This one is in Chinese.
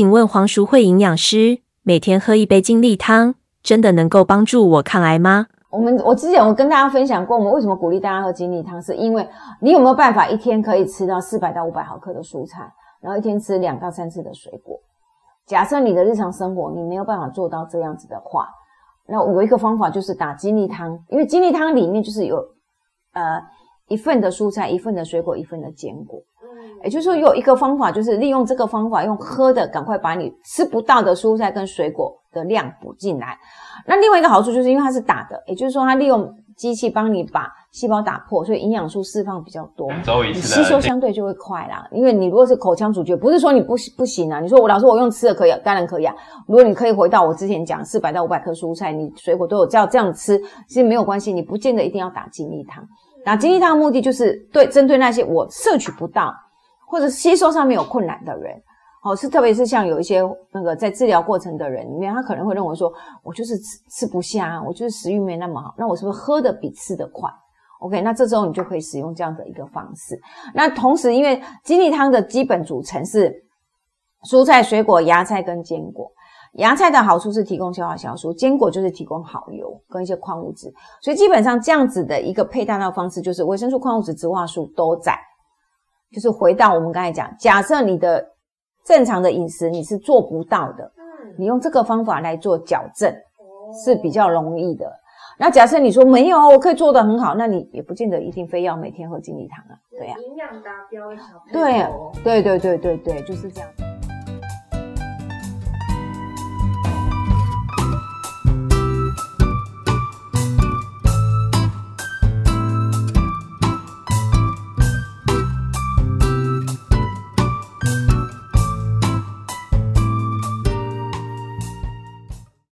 请问黄淑慧营养师，每天喝一杯金利汤，真的能够帮助我抗癌吗？我们我之前我跟大家分享过，我们为什么鼓励大家喝金利汤，是因为你有没有办法一天可以吃到四百到五百毫克的蔬菜，然后一天吃两到三次的水果？假设你的日常生活你没有办法做到这样子的话，那有一个方法就是打金利汤，因为金利汤里面就是有呃一份的蔬菜，一份的水果，一份的坚果。也就是说，有一个方法，就是利用这个方法，用喝的赶快把你吃不到的蔬菜跟水果的量补进来。那另外一个好处就是，因为它是打的，也就是说，它利用机器帮你把细胞打破，所以营养素释放比较多，你吸收相对就会快啦。因为你如果是口腔咀嚼，不是说你不不行啊。你说我老师我用吃的可以，当然可以啊。如果你可以回到我之前讲四百到五百克蔬菜，你水果都有照这样吃，其实没有关系。你不见得一定要打精力汤，打精力汤的目的就是对针对那些我摄取不到。或者吸收上面有困难的人，好是特别是像有一些那个在治疗过程的人里面，他可能会认为说，我就是吃吃不下，我就是食欲没那么好，那我是不是喝的比吃的快？OK，那这时候你就可以使用这样的一个方式。那同时，因为金利汤的基本组成是蔬菜、水果、芽菜跟坚果。芽菜的好处是提供消化酵素，坚果就是提供好油跟一些矿物质，所以基本上这样子的一个配搭的方式，就是维生素、矿物质、植化素都在。就是回到我们刚才讲，假设你的正常的饮食你是做不到的，嗯，你用这个方法来做矫正是比较容易的。那假设你说没有，我可以做得很好，那你也不见得一定非要每天喝金利汤啊，对呀。营养达标。对，对对对对对，就是这样。